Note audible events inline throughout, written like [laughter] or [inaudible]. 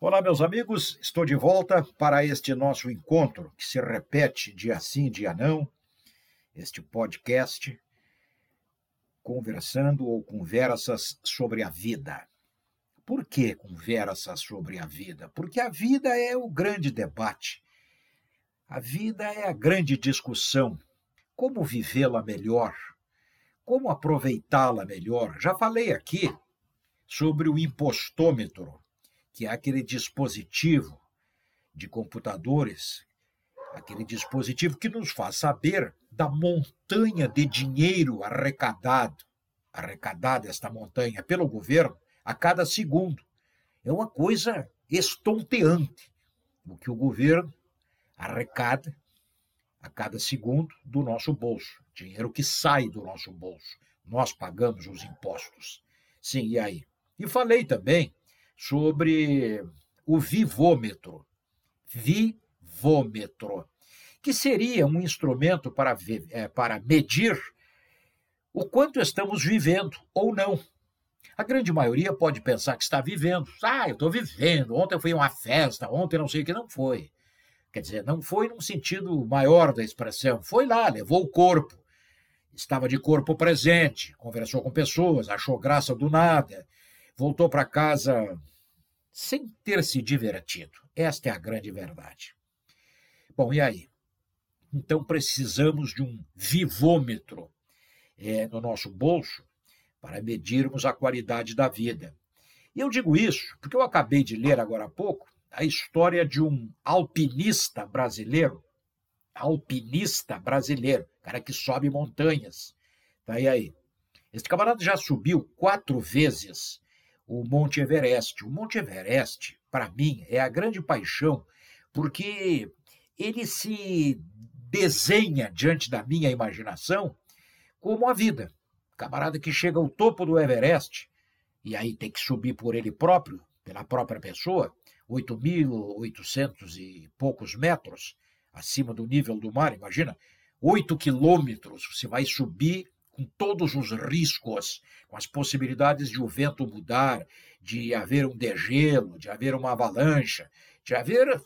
Olá, meus amigos, estou de volta para este nosso encontro que se repete dia sim, dia não, este podcast conversando ou conversas sobre a vida. Por que conversas sobre a vida? Porque a vida é o grande debate. A vida é a grande discussão. Como vivê-la melhor? Como aproveitá-la melhor? Já falei aqui sobre o impostômetro que é aquele dispositivo de computadores, aquele dispositivo que nos faz saber da montanha de dinheiro arrecadado, arrecadada esta montanha pelo governo a cada segundo. É uma coisa estonteante o que o governo arrecada a cada segundo do nosso bolso, dinheiro que sai do nosso bolso. Nós pagamos os impostos. Sim, e aí? E falei também sobre o vivômetro. Vivômetro, que seria um instrumento para, é, para medir o quanto estamos vivendo ou não. A grande maioria pode pensar que está vivendo. Ah, eu estou vivendo. Ontem a uma festa, ontem não sei o que. Não foi. Quer dizer, não foi num sentido maior da expressão. Foi lá, levou o corpo. Estava de corpo presente, conversou com pessoas, achou graça do nada, voltou para casa sem ter se divertido. Esta é a grande verdade. Bom, e aí? Então precisamos de um vivômetro é, no nosso bolso para medirmos a qualidade da vida. E eu digo isso porque eu acabei de ler agora há pouco a história de um alpinista brasileiro, alpinista brasileiro, cara que sobe montanhas. Tá aí aí. Este camarada já subiu quatro vezes o Monte Everest. O Monte Everest, para mim, é a grande paixão, porque ele se desenha diante da minha imaginação como a vida. Camarada que chega ao topo do Everest, e aí tem que subir por ele próprio, pela própria pessoa, 8.800 e poucos metros acima do nível do mar, imagina, 8 quilômetros você vai subir com todos os riscos, com as possibilidades de o vento mudar, de haver um degelo, de haver uma avalanche, de haver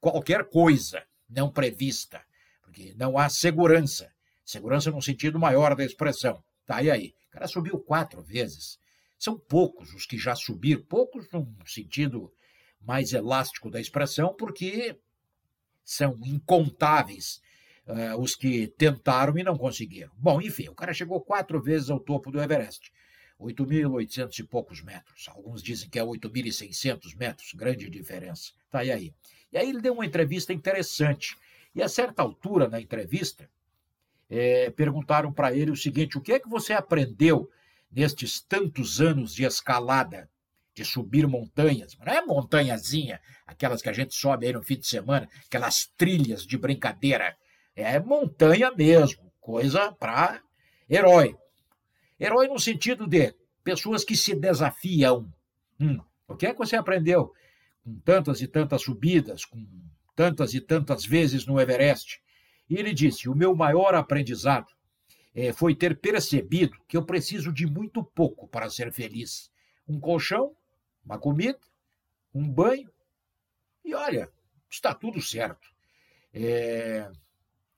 qualquer coisa não prevista, porque não há segurança. Segurança no sentido maior da expressão. Tá, e aí? O cara subiu quatro vezes. São poucos os que já subiram, poucos no sentido mais elástico da expressão, porque são incontáveis uh, os que tentaram e não conseguiram. Bom, enfim, o cara chegou quatro vezes ao topo do Everest. 8.800 e poucos metros. Alguns dizem que é 8.600 metros, grande diferença. Tá, e aí? E aí ele deu uma entrevista interessante. E a certa altura na entrevista, é, perguntaram para ele o seguinte: o que é que você aprendeu nestes tantos anos de escalada, de subir montanhas? Não é montanhazinha, aquelas que a gente sobe aí no fim de semana, aquelas trilhas de brincadeira é montanha mesmo, coisa para herói. Herói no sentido de pessoas que se desafiam. Hum, o que é que você aprendeu com tantas e tantas subidas, com tantas e tantas vezes no Everest? E ele disse: o meu maior aprendizado é, foi ter percebido que eu preciso de muito pouco para ser feliz. Um colchão, uma comida, um banho, e olha, está tudo certo. É,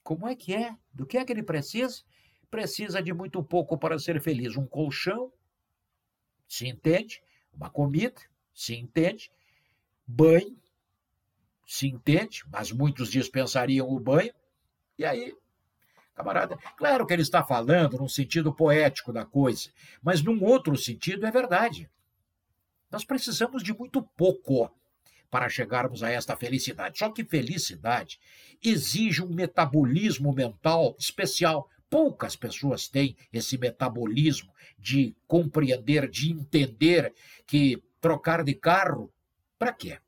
como é que é? Do que é que ele precisa? Precisa de muito pouco para ser feliz. Um colchão, se entende. Uma comida, se entende. Banho, se entende. Mas muitos dispensariam o banho. E aí, camarada, claro que ele está falando num sentido poético da coisa, mas num outro sentido é verdade. Nós precisamos de muito pouco para chegarmos a esta felicidade. Só que felicidade exige um metabolismo mental especial. Poucas pessoas têm esse metabolismo de compreender, de entender que trocar de carro, para quê?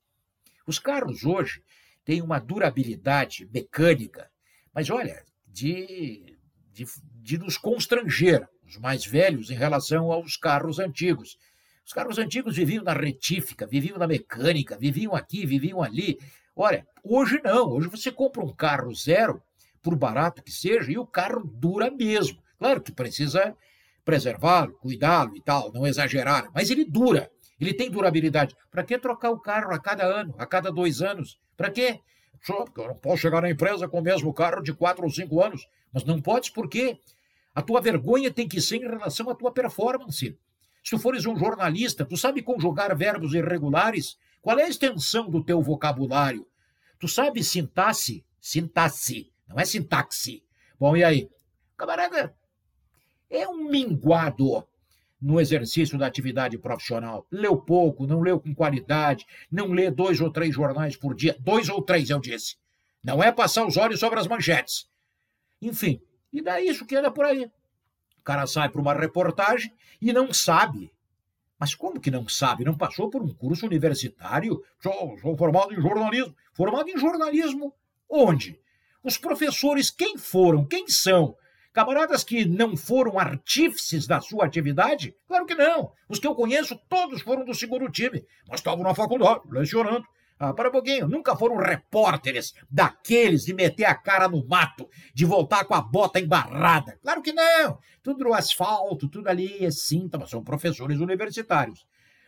Os carros hoje têm uma durabilidade mecânica, mas olha, de, de, de nos constranger, os mais velhos, em relação aos carros antigos. Os carros antigos viviam na retífica, viviam na mecânica, viviam aqui, viviam ali. Olha, hoje não. Hoje você compra um carro zero, por barato que seja, e o carro dura mesmo. Claro que precisa preservá-lo, cuidá-lo e tal, não exagerar, mas ele dura. Ele tem durabilidade. Para que trocar o carro a cada ano, a cada dois anos? Para quê? Só, eu não posso chegar na empresa com o mesmo carro de quatro ou cinco anos. Mas não podes por quê? A tua vergonha tem que ser em relação à tua performance. Se tu fores um jornalista, tu sabe conjugar verbos irregulares? Qual é a extensão do teu vocabulário? Tu sabe sintaxe? Sintaxe, não é sintaxe. Bom, e aí? Camarada, é um minguado no exercício da atividade profissional. Leu pouco, não leu com qualidade, não lê dois ou três jornais por dia. Dois ou três, eu disse. Não é passar os olhos sobre as manchetes. Enfim, e daí isso que anda por aí. Cara sai para uma reportagem e não sabe. Mas como que não sabe? Não passou por um curso universitário? Sou, sou formado em jornalismo. Formado em jornalismo onde? Os professores, quem foram? Quem são? Camaradas que não foram artífices da sua atividade? Claro que não. Os que eu conheço, todos foram do segundo time, mas estavam na faculdade, lecionando. Ah, para pouquinho, nunca foram repórteres daqueles de meter a cara no mato, de voltar com a bota embarrada. Claro que não. Tudo no asfalto, tudo ali assim, mas são professores universitários.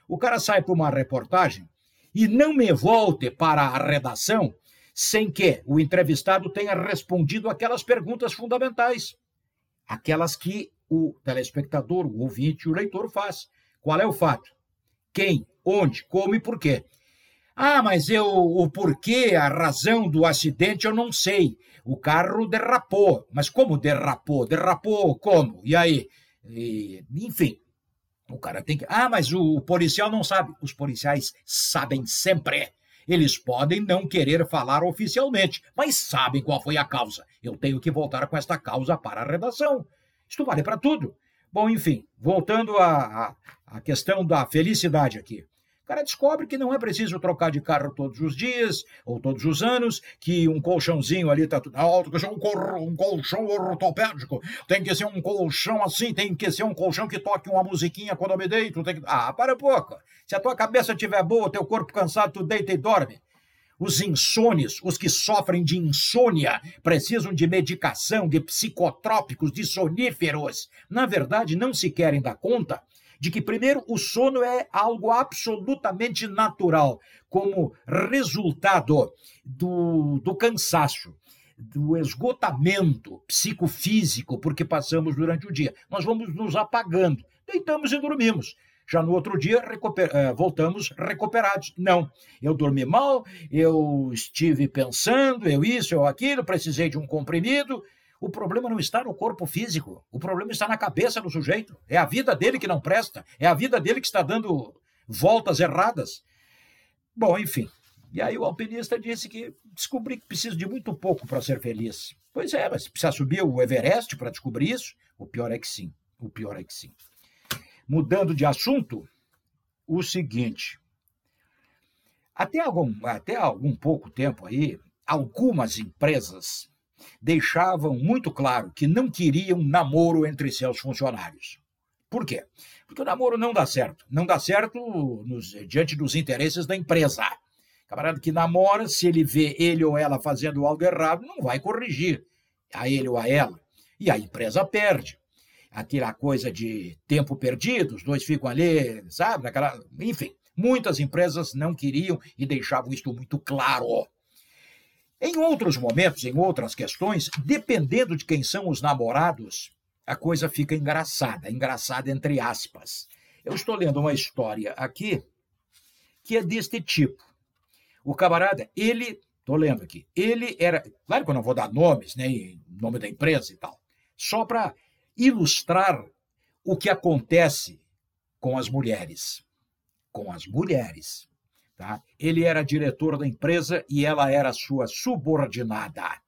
O cara sai para uma reportagem e não me volte para a redação sem que o entrevistado tenha respondido aquelas perguntas fundamentais aquelas que o telespectador, o ouvinte, o leitor faz. Qual é o fato? Quem, onde, como e por quê? Ah, mas eu o porquê, a razão do acidente eu não sei. O carro derrapou. Mas como derrapou? Derrapou como? E aí? E, enfim, o cara tem que. Ah, mas o policial não sabe. Os policiais sabem sempre. Eles podem não querer falar oficialmente, mas sabem qual foi a causa. Eu tenho que voltar com esta causa para a redação. Isto vale para tudo. Bom, enfim, voltando à, à questão da felicidade aqui. Cara descobre que não é preciso trocar de carro todos os dias ou todos os anos, que um colchãozinho ali está tudo alto, um, um colchão ortopédico, tem que ser um colchão assim, tem que ser um colchão que toque uma musiquinha quando eu me deito. Tem que... Ah, para pouco. Se a tua cabeça estiver boa, teu corpo cansado, tu deita e dorme. Os insones, os que sofrem de insônia, precisam de medicação, de psicotrópicos, de soníferos. Na verdade, não se querem dar conta de que, primeiro, o sono é algo absolutamente natural, como resultado do, do cansaço, do esgotamento psicofísico, porque passamos durante o dia. Nós vamos nos apagando, deitamos e dormimos. Já no outro dia recuper, uh, voltamos recuperados. Não, eu dormi mal, eu estive pensando, eu isso, eu aquilo, precisei de um comprimido, o problema não está no corpo físico, o problema está na cabeça do sujeito. É a vida dele que não presta, é a vida dele que está dando voltas erradas. Bom, enfim. E aí o alpinista disse que descobri que preciso de muito pouco para ser feliz. Pois é, mas precisa subir o Everest para descobrir isso? O pior é que sim. O pior é que sim. Mudando de assunto, o seguinte. Até algum, até algum pouco tempo aí, algumas empresas deixavam muito claro que não queriam namoro entre seus funcionários. Por quê? Porque o namoro não dá certo. Não dá certo nos, diante dos interesses da empresa. Camarada que namora, se ele vê ele ou ela fazendo algo errado, não vai corrigir a ele ou a ela. E a empresa perde. Aquela coisa de tempo perdido, os dois ficam ali, sabe? Aquela... Enfim, muitas empresas não queriam e deixavam isto muito claro. Em outros momentos, em outras questões, dependendo de quem são os namorados, a coisa fica engraçada, engraçada entre aspas. Eu estou lendo uma história aqui que é deste tipo. O camarada, ele, estou lendo aqui, ele era, claro que eu não vou dar nomes, nem nome da empresa e tal, só para ilustrar o que acontece com as mulheres. Com as mulheres. Tá? Ele era diretor da empresa e ela era sua subordinada.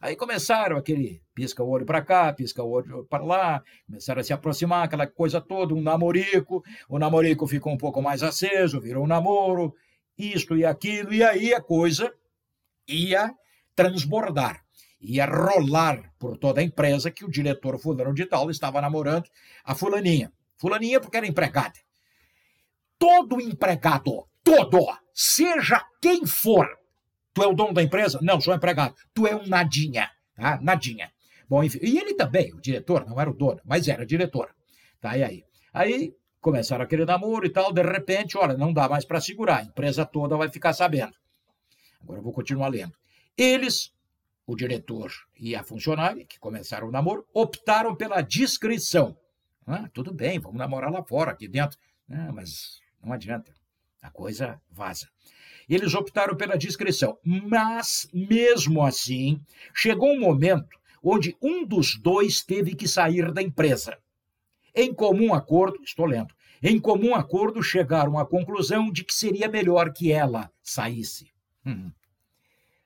Aí começaram aquele pisca o olho para cá, pisca o olho para lá, começaram a se aproximar, aquela coisa toda, um namorico. O namorico ficou um pouco mais aceso, virou um namoro, isto e aquilo, e aí a coisa ia transbordar, ia rolar por toda a empresa que o diretor fulano de tal estava namorando a fulaninha. Fulaninha porque era empregada. Todo empregado todo, seja quem for. Tu é o dono da empresa? Não, sou empregado. Tu é um nadinha, tá? Nadinha. Bom, enfim, e ele também, o diretor, não era o dono, mas era diretor. Tá, e aí? Aí começaram aquele namoro e tal, de repente, olha, não dá mais para segurar, a empresa toda vai ficar sabendo. Agora eu vou continuar lendo. Eles, o diretor e a funcionária, que começaram o namoro, optaram pela discrição. Ah, tudo bem, vamos namorar lá fora, aqui dentro. Ah, mas não adianta, a coisa vaza. Eles optaram pela discrição, mas, mesmo assim, chegou um momento onde um dos dois teve que sair da empresa. Em comum acordo, estou lendo, em comum acordo chegaram à conclusão de que seria melhor que ela saísse. Hum.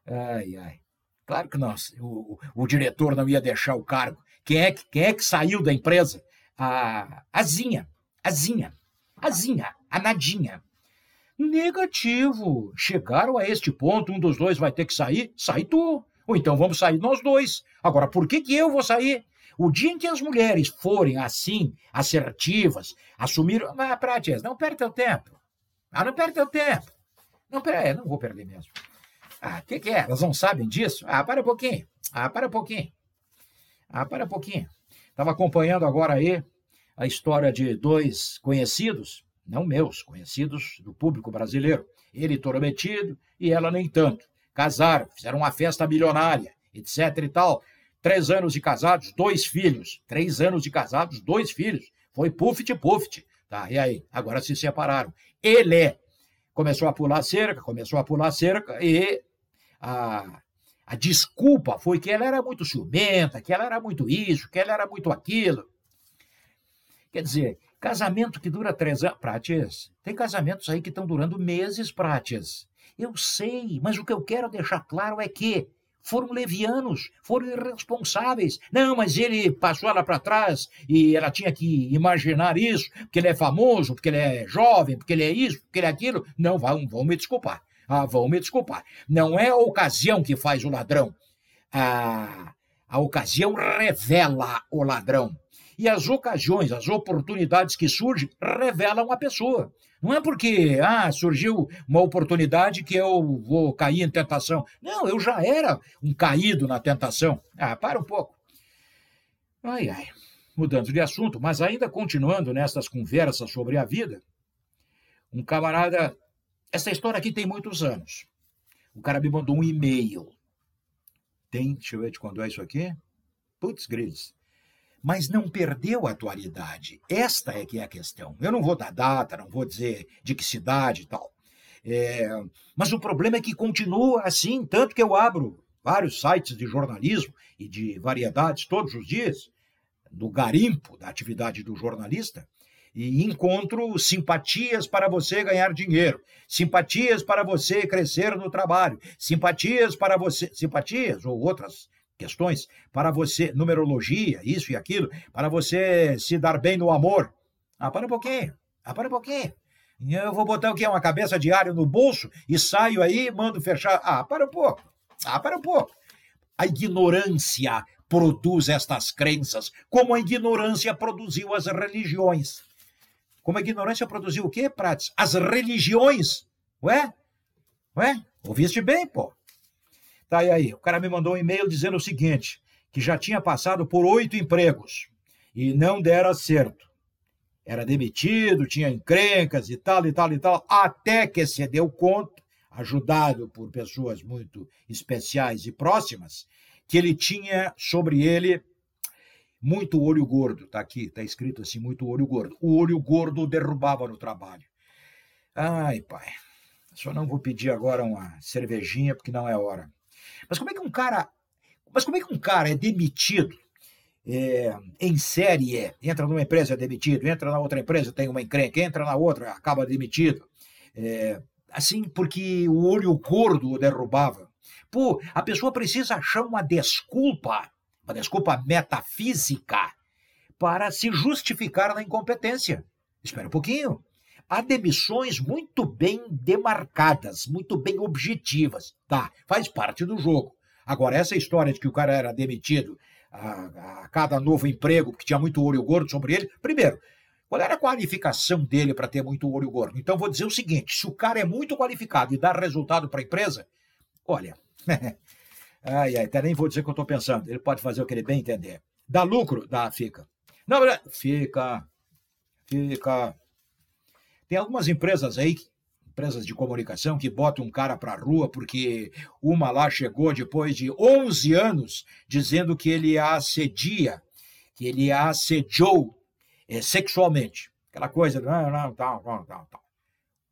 Ai, ai. Claro que não. O, o, diretor não ia deixar o cargo. Quem é que, quem é que saiu da empresa? A Azinha. Azinha. Azinha. A Nadinha. Negativo. Chegaram a este ponto, um dos dois vai ter que sair. Sai tu. Ou então vamos sair nós dois. Agora, por que, que eu vou sair? O dia em que as mulheres forem assim, assertivas, assumir. Ah, Prates, não perde teu tempo. Ah, não perde teu tempo. Não, pera, não vou perder mesmo. Ah, o que, que é? Elas não sabem disso? Ah, para um pouquinho. Ah, para um pouquinho. Ah, para um pouquinho. Estava acompanhando agora aí a história de dois conhecidos, não meus, conhecidos do público brasileiro. Ele prometido e ela nem tanto. Casaram, fizeram uma festa milionária, etc e tal. Três anos de casados, dois filhos. Três anos de casados, dois filhos. Foi puft puft. Tá, e aí? Agora se separaram. Ele começou a pular cerca, começou a pular cerca e a, a desculpa foi que ela era muito ciumenta, que ela era muito isso, que ela era muito aquilo. Quer dizer, casamento que dura três anos. Prates, tem casamentos aí que estão durando meses, Prates. Eu sei, mas o que eu quero deixar claro é que foram levianos, foram irresponsáveis. Não, mas ele passou ela para trás e ela tinha que imaginar isso, porque ele é famoso, porque ele é jovem, porque ele é isso, porque ele é aquilo. Não, vão, vão me desculpar. Ah, vão me desculpar. Não é a ocasião que faz o ladrão. A, a ocasião revela o ladrão. E as ocasiões, as oportunidades que surgem, revelam a pessoa. Não é porque ah, surgiu uma oportunidade que eu vou cair em tentação. Não, eu já era um caído na tentação. Ah, para um pouco. Ai, ai. Mudando de assunto, mas ainda continuando nessas conversas sobre a vida, um camarada essa história aqui tem muitos anos. O cara me mandou um e-mail. Tem, deixa eu ver de quando é isso aqui. Putz, gris. Mas não perdeu a atualidade. Esta é que é a questão. Eu não vou dar data, não vou dizer de que cidade e tal. É, mas o problema é que continua assim, tanto que eu abro vários sites de jornalismo e de variedades todos os dias, no garimpo da atividade do jornalista, e encontro simpatias para você ganhar dinheiro, simpatias para você crescer no trabalho, simpatias para você, simpatias ou outras questões para você, numerologia, isso e aquilo, para você se dar bem no amor. Ah, para um pouquinho, ah, para um pouquinho. Eu vou botar o quê? Uma cabeça de alho no bolso e saio aí, mando fechar. Ah, para um pouco. Ah, para um pouco. A ignorância produz estas crenças, como a ignorância produziu as religiões. Como a ignorância produziu o quê, Prates? As religiões. Ué? Ué? Ouviste bem, pô? Tá, e aí? O cara me mandou um e-mail dizendo o seguinte: que já tinha passado por oito empregos e não dera certo. Era demitido, tinha encrencas e tal, e tal, e tal, até que se deu conta, ajudado por pessoas muito especiais e próximas, que ele tinha sobre ele muito olho gordo, tá aqui, tá escrito assim, muito olho gordo. O olho gordo derrubava no trabalho. Ai, pai, só não vou pedir agora uma cervejinha porque não é hora. Mas como é que um cara, mas como é que um cara é demitido é, em série, entra numa empresa é demitido, entra na outra empresa tem uma encrenca, entra na outra acaba demitido. É, assim, porque o olho gordo o derrubava. Pô, a pessoa precisa achar uma desculpa uma desculpa metafísica para se justificar na incompetência. Espera um pouquinho. Há demissões muito bem demarcadas, muito bem objetivas. Tá, faz parte do jogo. Agora, essa história de que o cara era demitido a, a cada novo emprego, porque tinha muito olho gordo sobre ele. Primeiro, qual era a qualificação dele para ter muito olho gordo? Então, vou dizer o seguinte: se o cara é muito qualificado e dá resultado para a empresa, olha, [laughs] Ai, ai, até nem vou dizer o que eu estou pensando. Ele pode fazer o que ele bem entender. Dá lucro? Dá, fica. Não, fica, fica. Tem algumas empresas aí, empresas de comunicação, que botam um cara para a rua porque uma lá chegou depois de 11 anos dizendo que ele a assedia, que ele a assediou é, sexualmente. Aquela coisa, não, não, tal, tal, tal, tal.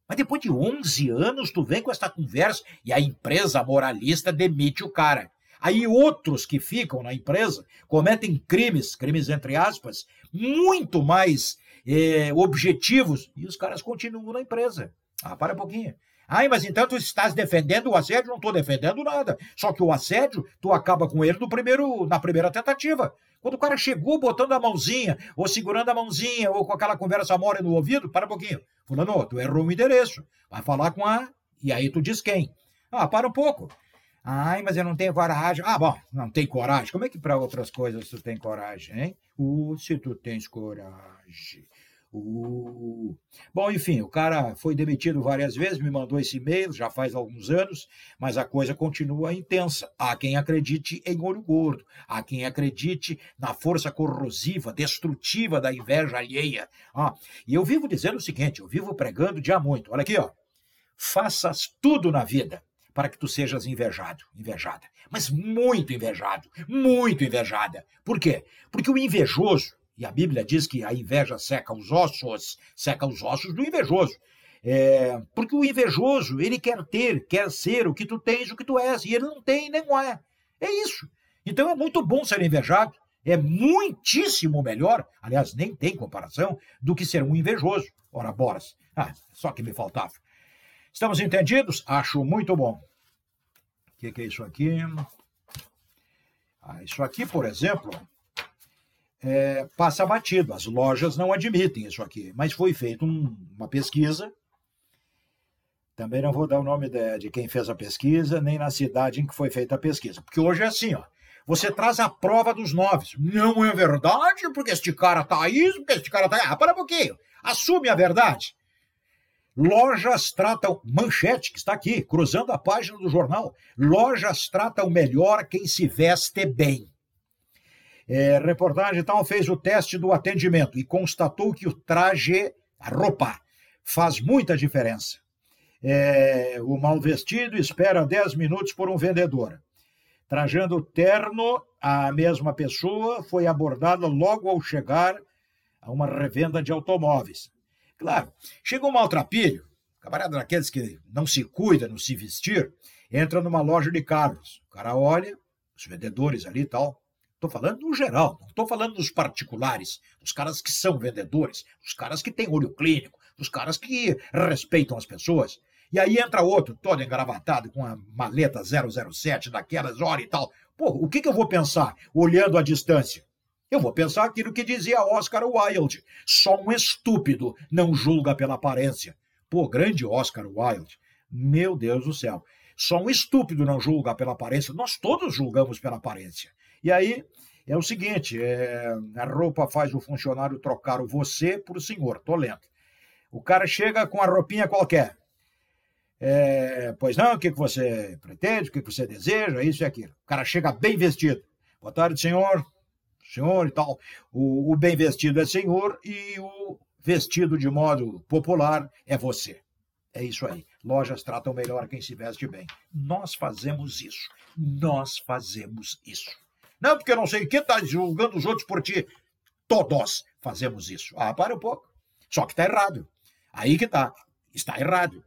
Mas depois de 11 anos, tu vem com essa conversa e a empresa moralista demite o cara. Aí outros que ficam na empresa cometem crimes, crimes entre aspas, muito mais é, objetivos, e os caras continuam na empresa. Ah, para um pouquinho. Ai, mas então tu estás defendendo o assédio? Não estou defendendo nada. Só que o assédio, tu acaba com ele no primeiro, na primeira tentativa. Quando o cara chegou botando a mãozinha, ou segurando a mãozinha, ou com aquela conversa mole no ouvido, para um pouquinho. Fulano, tu errou o endereço. Vai falar com a. E aí tu diz quem? Ah, para um pouco. Ai, mas eu não tenho coragem. Ah, bom, não tem coragem. Como é que para outras coisas tu tem coragem, hein? Uh, se tu tens coragem. Uh. Bom, enfim, o cara foi demitido várias vezes, me mandou esse e-mail, já faz alguns anos, mas a coisa continua intensa. Há quem acredite em olho gordo, há quem acredite na força corrosiva, destrutiva da inveja alheia. Ah, e eu vivo dizendo o seguinte, eu vivo pregando dia muito. Olha aqui, ó. Faças tudo na vida para que tu sejas invejado, invejada. Mas muito invejado, muito invejada. Por quê? Porque o invejoso, e a Bíblia diz que a inveja seca os ossos, seca os ossos do invejoso. É, porque o invejoso, ele quer ter, quer ser o que tu tens, o que tu és, e ele não tem nem é. É isso. Então é muito bom ser invejado, é muitíssimo melhor, aliás, nem tem comparação, do que ser um invejoso. Ora, boras. Ah, só que me faltava. Estamos entendidos? Acho muito bom. O que, que, é isso aqui? Ah, isso aqui, por exemplo, é, passa batido. As lojas não admitem isso aqui. Mas foi feita um, uma pesquisa. Também não vou dar o nome de, de, quem fez a pesquisa, nem na cidade em que foi feita a pesquisa. Porque hoje é assim, ó. Você traz a prova dos nove. Não é verdade, porque este cara tá isso, porque este cara tá. Ah, para um pouquinho. Assume a verdade. Lojas tratam, manchete que está aqui, cruzando a página do jornal, lojas tratam melhor quem se veste bem. É, reportagem tal fez o teste do atendimento e constatou que o traje, a roupa, faz muita diferença. É, o mal vestido espera 10 minutos por um vendedor. Trajando terno, a mesma pessoa foi abordada logo ao chegar a uma revenda de automóveis. Claro, chega um maltrapilho, camarada daqueles que não se cuida, não se vestir, entra numa loja de carros. O cara olha, os vendedores ali e tal. Estou falando no geral, não estou falando dos particulares, dos caras que são vendedores, dos caras que têm olho clínico, dos caras que respeitam as pessoas. E aí entra outro, todo engravatado, com a maleta 007 daquelas horas e tal. Pô, o que, que eu vou pensar olhando à distância? Eu vou pensar aquilo que dizia Oscar Wilde: só um estúpido não julga pela aparência. Pô, grande Oscar Wilde. Meu Deus do céu. Só um estúpido não julga pela aparência. Nós todos julgamos pela aparência. E aí é o seguinte: é, a roupa faz o funcionário trocar o você por o senhor. Tô lendo. O cara chega com a roupinha qualquer. É, pois não, o que, que você pretende, o que, que você deseja, isso e aquilo. O cara chega bem vestido. Boa tarde, senhor senhor e tal. O, o bem vestido é senhor e o vestido de modo popular é você. É isso aí. Lojas tratam melhor quem se veste bem. Nós fazemos isso. Nós fazemos isso. Não porque não sei o que está julgando os outros por ti. Todos fazemos isso. Ah, para um pouco. Só que está errado. Aí que está. Está errado.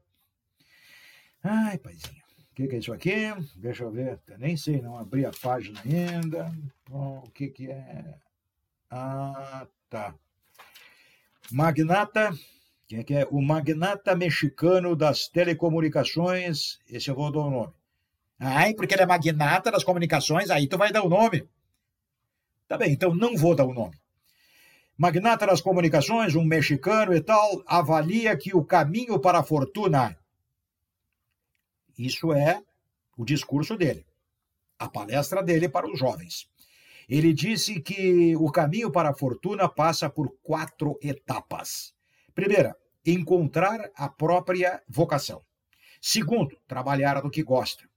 Ai, paizinho que, que é isso aqui? Deixa eu ver. Nem sei, não abri a página ainda. Bom, o que, que é? Ah, tá. Magnata. Quem é que é? O magnata mexicano das telecomunicações. Esse eu vou dar o nome. Ai, porque ele é magnata das comunicações, aí tu vai dar o nome. Tá bem, então não vou dar o nome. Magnata das comunicações, um mexicano e tal, avalia que o caminho para a fortuna isso é o discurso dele, a palestra dele para os jovens. Ele disse que o caminho para a fortuna passa por quatro etapas. Primeira, encontrar a própria vocação. Segundo, trabalhar do que gosta.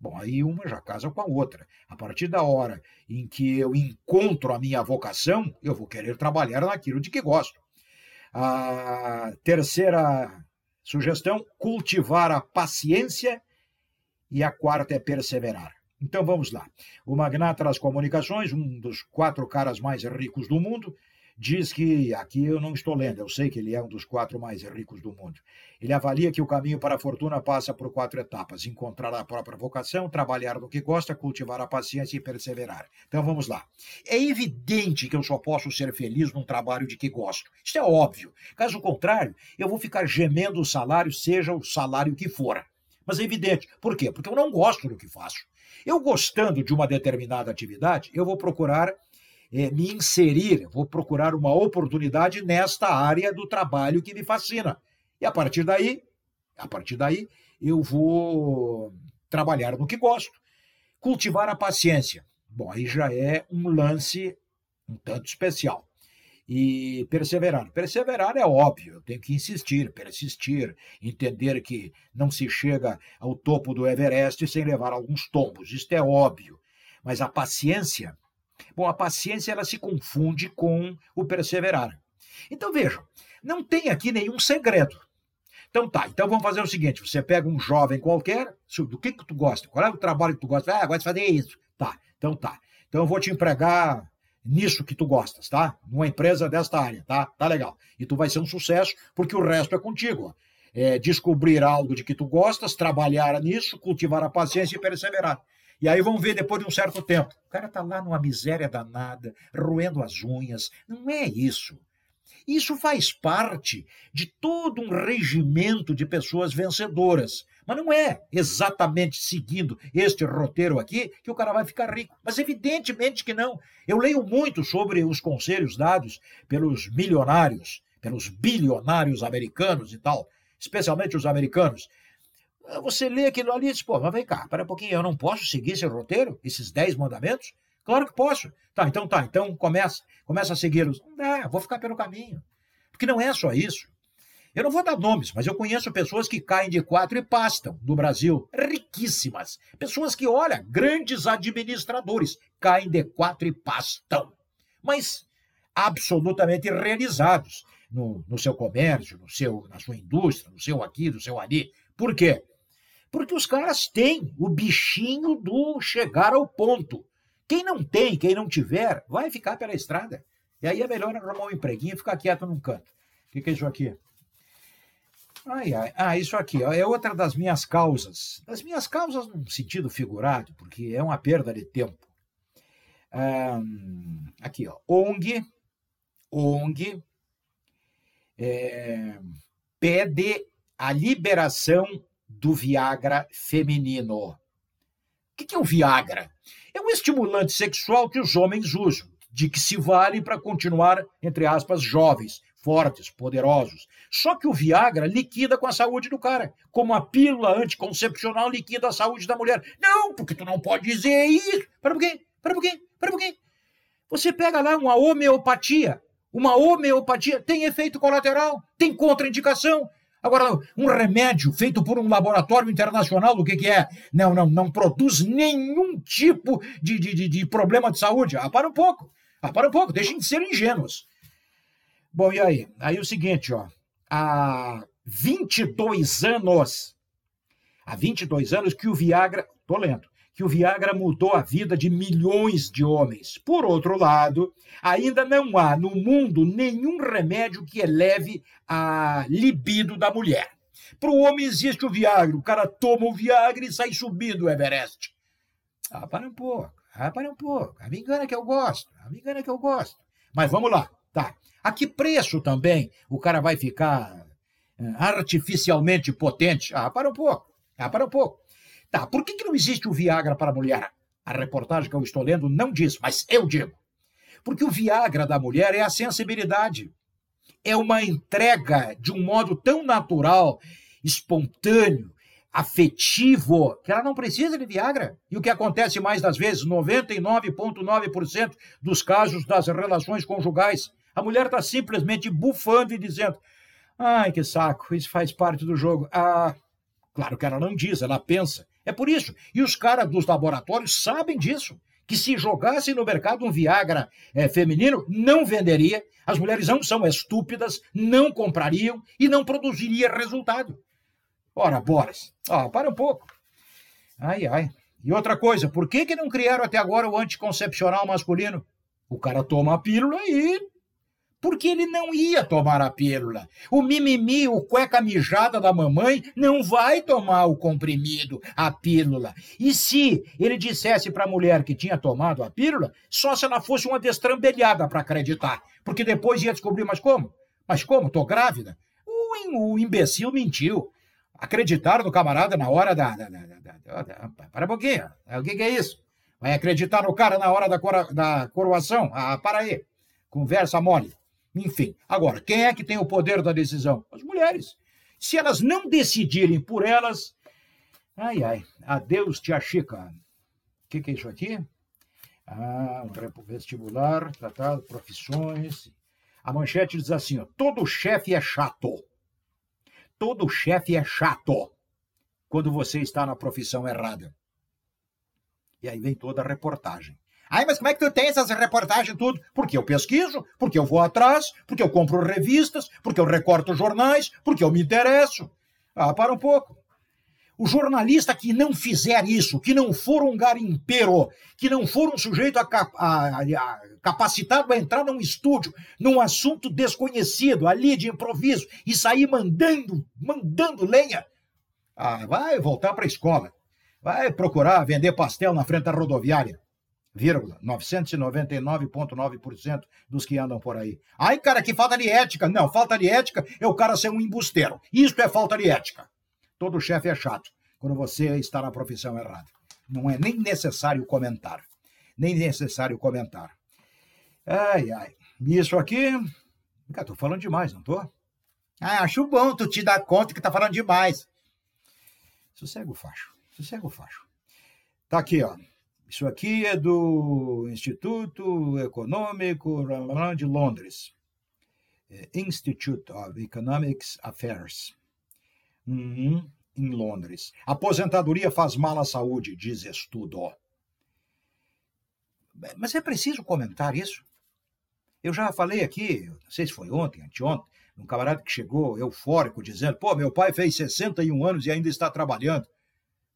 Bom, aí uma já casa com a outra. A partir da hora em que eu encontro a minha vocação, eu vou querer trabalhar naquilo de que gosto. A terceira sugestão, cultivar a paciência. E a quarta é perseverar. Então vamos lá. O magnata das comunicações, um dos quatro caras mais ricos do mundo, diz que, aqui eu não estou lendo, eu sei que ele é um dos quatro mais ricos do mundo. Ele avalia que o caminho para a fortuna passa por quatro etapas: encontrar a própria vocação, trabalhar no que gosta, cultivar a paciência e perseverar. Então vamos lá. É evidente que eu só posso ser feliz num trabalho de que gosto. Isso é óbvio. Caso contrário, eu vou ficar gemendo o salário, seja o salário que for. Mas é evidente. Por quê? Porque eu não gosto do que faço. Eu gostando de uma determinada atividade, eu vou procurar é, me inserir, vou procurar uma oportunidade nesta área do trabalho que me fascina. E a partir daí, a partir daí, eu vou trabalhar no que gosto. Cultivar a paciência. Bom, aí já é um lance um tanto especial. E perseverar. Perseverar é óbvio, eu tenho que insistir, persistir, entender que não se chega ao topo do Everest sem levar alguns tombos. Isto é óbvio. Mas a paciência Bom, a paciência ela se confunde com o perseverar. Então vejam, não tem aqui nenhum segredo. Então tá, então vamos fazer o seguinte: você pega um jovem qualquer, do que, que tu gosta? Qual é o trabalho que tu gosta? Ah, gosto de fazer isso. Tá, então tá. Então eu vou te empregar nisso que tu gostas, tá? Numa empresa desta área, tá? Tá legal. E tu vai ser um sucesso, porque o resto é contigo. É descobrir algo de que tu gostas, trabalhar nisso, cultivar a paciência e perseverar. E aí vão ver depois de um certo tempo. O cara está lá numa miséria danada, roendo as unhas. Não é isso. Isso faz parte de todo um regimento de pessoas vencedoras. Mas não é exatamente seguindo este roteiro aqui que o cara vai ficar rico. Mas evidentemente que não. Eu leio muito sobre os conselhos dados pelos milionários, pelos bilionários americanos e tal, especialmente os americanos. Você lê aquilo ali e diz, pô, mas vem cá, para um pouquinho, eu não posso seguir esse roteiro, esses dez mandamentos? Claro que posso. Tá, então tá, então começa, começa a segui-los. Dá, vou ficar pelo caminho. Porque não é só isso. Eu não vou dar nomes, mas eu conheço pessoas que caem de quatro e pastam do Brasil, riquíssimas. Pessoas que, olha, grandes administradores, caem de quatro e pastam. Mas absolutamente realizados no, no seu comércio, no seu, na sua indústria, no seu aqui, no seu ali. Por quê? Porque os caras têm o bichinho do chegar ao ponto. Quem não tem, quem não tiver, vai ficar pela estrada. E aí é melhor arrumar um empreguinho e ficar quieto num canto. O que, que é isso aqui? Ai, ai. Ah, isso aqui é outra das minhas causas. Das minhas causas num sentido figurado, porque é uma perda de tempo. aqui, ó. ONG, ONG é, pede a liberação do Viagra feminino. O que é o Viagra? É um estimulante sexual que os homens usam, de que se vale para continuar, entre aspas, jovens, fortes, poderosos. Só que o Viagra liquida com a saúde do cara, como a pílula anticoncepcional liquida a saúde da mulher. Não, porque tu não pode dizer isso. Para por quê? Para por quê? Para por quê? Você pega lá uma homeopatia. Uma homeopatia tem efeito colateral, tem contraindicação, Agora, um remédio feito por um laboratório internacional, o que, que é? Não, não, não produz nenhum tipo de, de, de, problema de saúde. Ah, para um pouco. Ah, para um pouco, deixem de ser ingênuos. Bom, e aí? Aí o seguinte, ó. Há 22 anos, há 22 anos que o Viagra, tô lendo, que o Viagra mudou a vida de milhões de homens. Por outro lado, ainda não há no mundo nenhum remédio que eleve a libido da mulher. Para o homem existe o Viagra, o cara toma o Viagra e sai subindo o Everest. Ah, para um pouco, ah, para um pouco. A me engana que eu gosto, a me engana que eu gosto. Mas vamos lá, tá. A que preço também o cara vai ficar eh, artificialmente potente? Ah, para um pouco, ah, para um pouco. Tá, por que, que não existe o Viagra para a mulher? A reportagem que eu estou lendo não diz, mas eu digo. Porque o Viagra da mulher é a sensibilidade. É uma entrega de um modo tão natural, espontâneo, afetivo, que ela não precisa de Viagra. E o que acontece mais das vezes, 99,9% dos casos das relações conjugais, a mulher está simplesmente bufando e dizendo: ai, que saco, isso faz parte do jogo. Ah, claro que ela não diz, ela pensa. É por isso. E os caras dos laboratórios sabem disso, que se jogasse no mercado um Viagra é, feminino, não venderia, as mulheres não são estúpidas, não comprariam e não produziria resultado. Ora, Boris, ó, para um pouco. Ai, ai. E outra coisa, por que, que não criaram até agora o anticoncepcional masculino? O cara toma a pílula e porque ele não ia tomar a pílula. O mimimi, o cueca mijada da mamãe, não vai tomar o comprimido, a pílula. E se ele dissesse para a mulher que tinha tomado a pílula, só se ela fosse uma destrambelhada para acreditar, porque depois ia descobrir, mas como? Mas como? Tô grávida? O, o imbecil mentiu. Acreditaram no camarada na hora da. da, da, da para um pouquinho. O que, que, é isso? Vai acreditar no cara na hora da, cora, da coroação? Ah, para aí. Conversa mole. Enfim, agora, quem é que tem o poder da decisão? As mulheres. Se elas não decidirem por elas. Ai, ai. Adeus, tia Chica. O que, que é isso aqui? Ah, um vestibular, tratado, profissões. A manchete diz assim: ó, todo chefe é chato. Todo chefe é chato quando você está na profissão errada. E aí vem toda a reportagem. Ai, mas como é que tu tem essas reportagens tudo? Porque eu pesquiso, porque eu vou atrás, porque eu compro revistas, porque eu recorto jornais, porque eu me interesso. Ah, para um pouco. O jornalista que não fizer isso, que não for um garimpeiro, que não for um sujeito a, a, a, capacitado a entrar num estúdio, num assunto desconhecido, ali de improviso, e sair mandando, mandando lenha, ah, vai voltar para a escola. Vai procurar vender pastel na frente da rodoviária. 999,9% dos que andam por aí. Ai, cara, que falta de ética. Não, falta de ética é o cara ser um embusteiro. Isso é falta de ética. Todo chefe é chato quando você está na profissão errada. Não é nem necessário comentar. Nem necessário comentar. Ai, ai. Isso aqui. Cara, tô falando demais, não tô? Ah, acho bom tu te dar conta que tá falando demais. Sossego facho. Sossego facho. Tá aqui, ó. Isso aqui é do Instituto Econômico de Londres. É, Institute of Economics Affairs. Uhum, em Londres. Aposentadoria faz mal à saúde, diz estudo. Mas é preciso comentar isso? Eu já falei aqui, não sei se foi ontem, anteontem, um camarada que chegou eufórico dizendo: pô, meu pai fez 61 anos e ainda está trabalhando.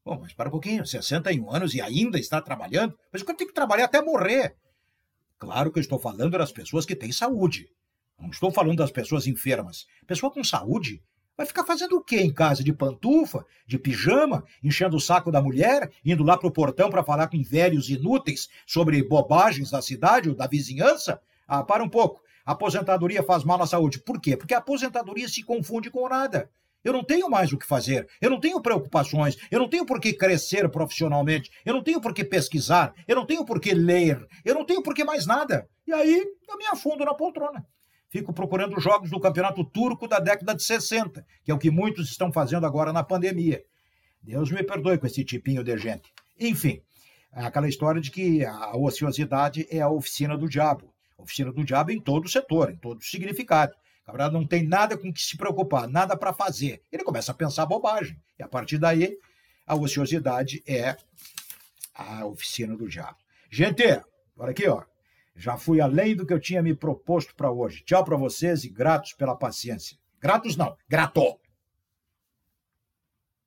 Bom, mas para um pouquinho, 61 anos e ainda está trabalhando? Mas eu tenho que trabalhar até morrer. Claro que eu estou falando das pessoas que têm saúde. Não estou falando das pessoas enfermas. Pessoa com saúde vai ficar fazendo o quê em casa? De pantufa, de pijama, enchendo o saco da mulher, indo lá para o portão para falar com velhos inúteis sobre bobagens da cidade ou da vizinhança? Ah, para um pouco. A aposentadoria faz mal à saúde. Por quê? Porque a aposentadoria se confunde com nada. Eu não tenho mais o que fazer, eu não tenho preocupações, eu não tenho por que crescer profissionalmente, eu não tenho por que pesquisar, eu não tenho por que ler, eu não tenho por que mais nada. E aí eu me afundo na poltrona. Fico procurando jogos do campeonato turco da década de 60, que é o que muitos estão fazendo agora na pandemia. Deus me perdoe com esse tipinho de gente. Enfim, aquela história de que a ociosidade é a oficina do diabo. Oficina do diabo em todo o setor, em todo o significado. O camarada não tem nada com que se preocupar, nada para fazer. Ele começa a pensar bobagem. E a partir daí, a ociosidade é a oficina do diabo. Gente, olha aqui, ó. Já fui além do que eu tinha me proposto para hoje. Tchau para vocês e gratos pela paciência. Gratos não, grato.